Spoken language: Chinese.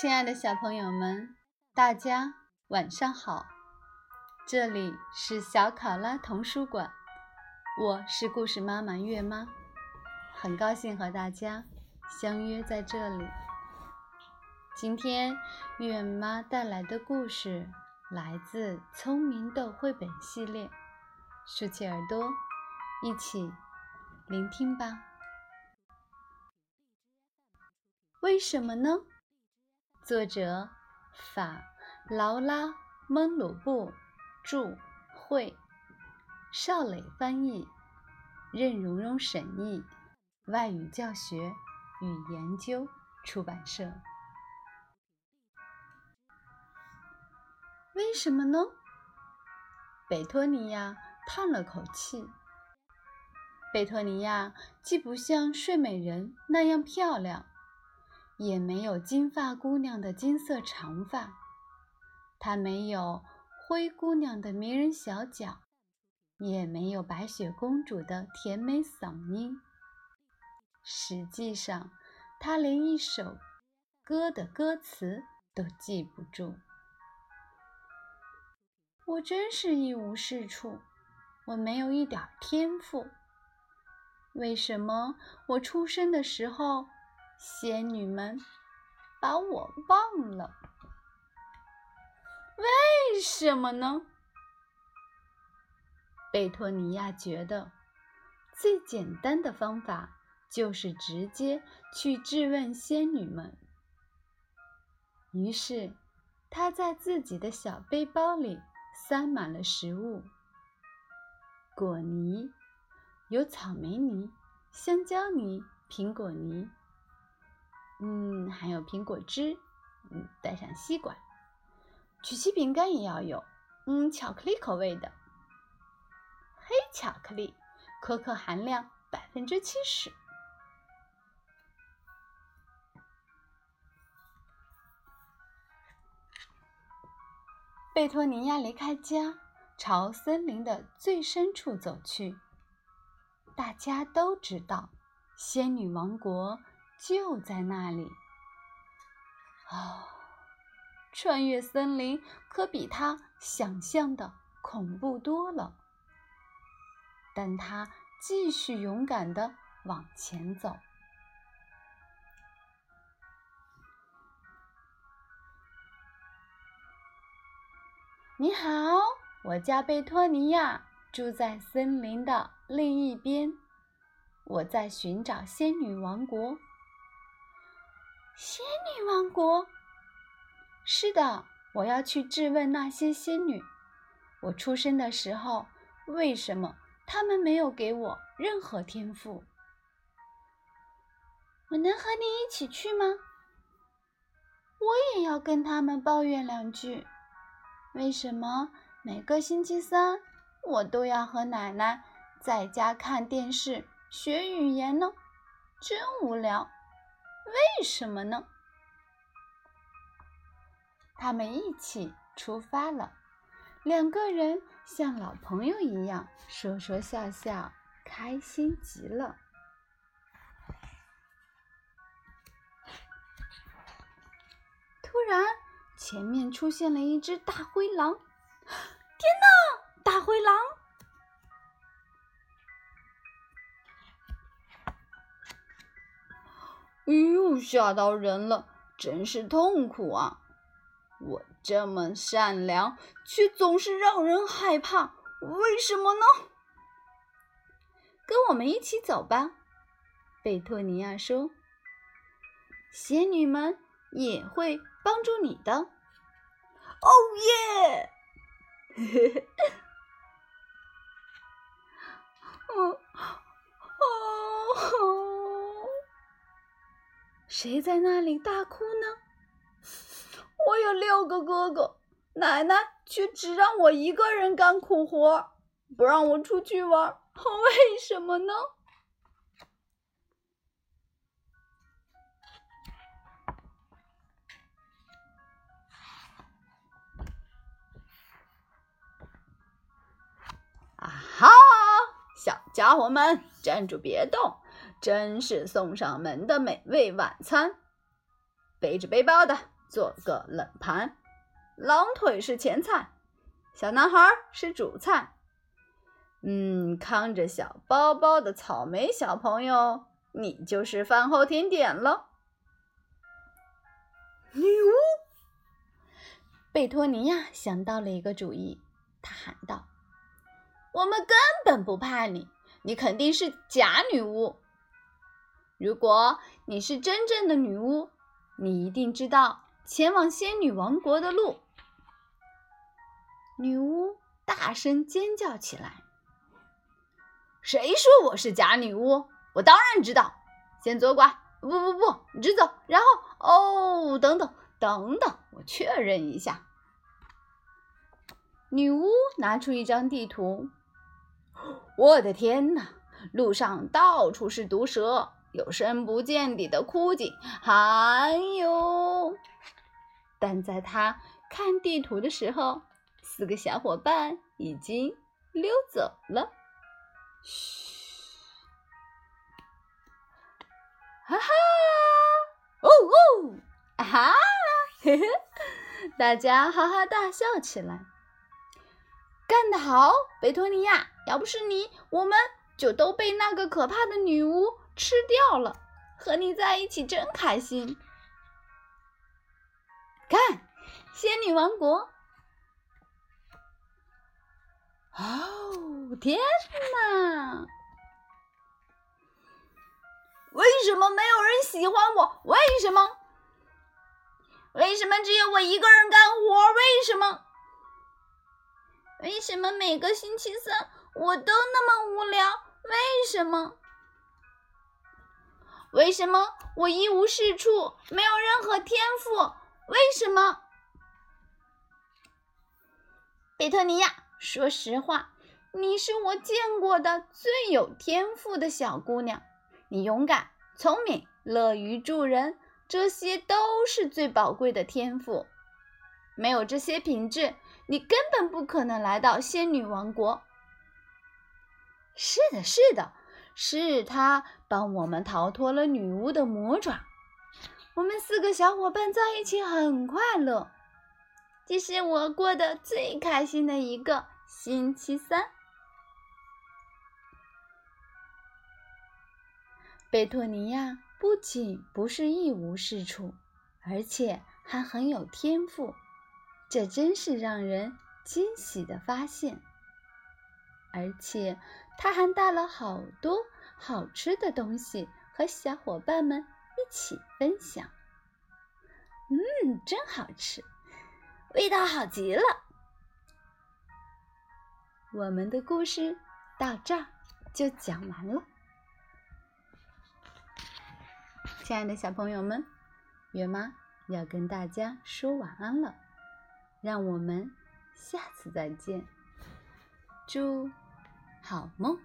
亲爱的小朋友们，大家晚上好！这里是小考拉童书馆，我是故事妈妈月妈，很高兴和大家相约在这里。今天月妈带来的故事来自《聪明豆》绘本系列，竖起耳朵，一起聆听吧。为什么呢？作者法劳拉·蒙鲁布著，绘邵磊翻译，任蓉蓉审译，外语教学与研究出版社。为什么呢？贝托尼亚叹了口气。贝托尼亚既不像睡美人那样漂亮。也没有金发姑娘的金色长发，她没有灰姑娘的迷人小脚，也没有白雪公主的甜美嗓音。实际上，她连一首歌的歌词都记不住。我真是一无是处，我没有一点天赋。为什么我出生的时候？仙女们把我忘了，为什么呢？贝托尼亚觉得最简单的方法就是直接去质问仙女们。于是，他在自己的小背包里塞满了食物：果泥，有草莓泥、香蕉泥、苹果泥。嗯，还有苹果汁，嗯，带上吸管，曲奇饼干也要有，嗯，巧克力口味的，黑巧克力，可可含量百分之七十。贝托尼亚离开家，朝森林的最深处走去。大家都知道，仙女王国。就在那里。哦，穿越森林可比他想象的恐怖多了。但他继续勇敢的往前走。你好，我叫贝托尼亚，住在森林的另一边。我在寻找仙女王国。仙女王国。是的，我要去质问那些仙女。我出生的时候，为什么他们没有给我任何天赋？我能和你一起去吗？我也要跟他们抱怨两句。为什么每个星期三我都要和奶奶在家看电视学语言呢？真无聊。为什么呢？他们一起出发了，两个人像老朋友一样说说笑笑，开心极了。突然，前面出现了一只大灰狼！天哪，大灰狼！哎呦，吓到人了，真是痛苦啊！我这么善良，却总是让人害怕，为什么呢？跟我们一起走吧，贝托尼亚说。仙女们也会帮助你的。哦耶！嘿 嘿。哦哦。谁在那里大哭呢？我有六个哥哥，奶奶却只让我一个人干苦活，不让我出去玩。为什么呢？啊哈！小家伙们，站住，别动！真是送上门的美味晚餐！背着背包的做个冷盘，狼腿是前菜，小男孩是主菜。嗯，扛着小包包的草莓小朋友，你就是饭后甜点了。女巫贝托尼亚想到了一个主意，他喊道：“我们根本不怕你，你肯定是假女巫。如果你是真正的女巫，你一定知道前往仙女王国的路。”女巫大声尖叫起来。谁说我是假女巫？我当然知道。先左拐，不不不，直走。然后，哦，等等等等，我确认一下。女巫拿出一张地图。我的天哪！路上到处是毒蛇，有深不见底的枯井，还有……但在他看地图的时候，四个小伙伴已经溜走了。嘘，哈哈，哦哦，啊哈，嘿嘿，大家哈哈大笑起来。干得好，贝托尼亚！要不是你，我们就都被那个可怕的女巫吃掉了。和你在一起真开心。看，仙女王国。哦，天哪！为什么没有人喜欢我？为什么？为什么只有我一个人干活？为什么？为什么每个星期三我都那么无聊？为什么？为什么我一无是处，没有任何天赋？为什么？贝特尼亚。说实话，你是我见过的最有天赋的小姑娘。你勇敢、聪明、乐于助人，这些都是最宝贵的天赋。没有这些品质，你根本不可能来到仙女王国。是的，是的，是他帮我们逃脱了女巫的魔爪。我们四个小伙伴在一起很快乐。这是我过得最开心的一个星期三。贝托尼亚不仅不是一无是处，而且还很有天赋，这真是让人惊喜的发现。而且他还带了好多好吃的东西和小伙伴们一起分享。嗯，真好吃。味道好极了！我们的故事到这儿就讲完了。亲爱的小朋友们，月妈要跟大家说晚安了，让我们下次再见，祝好梦。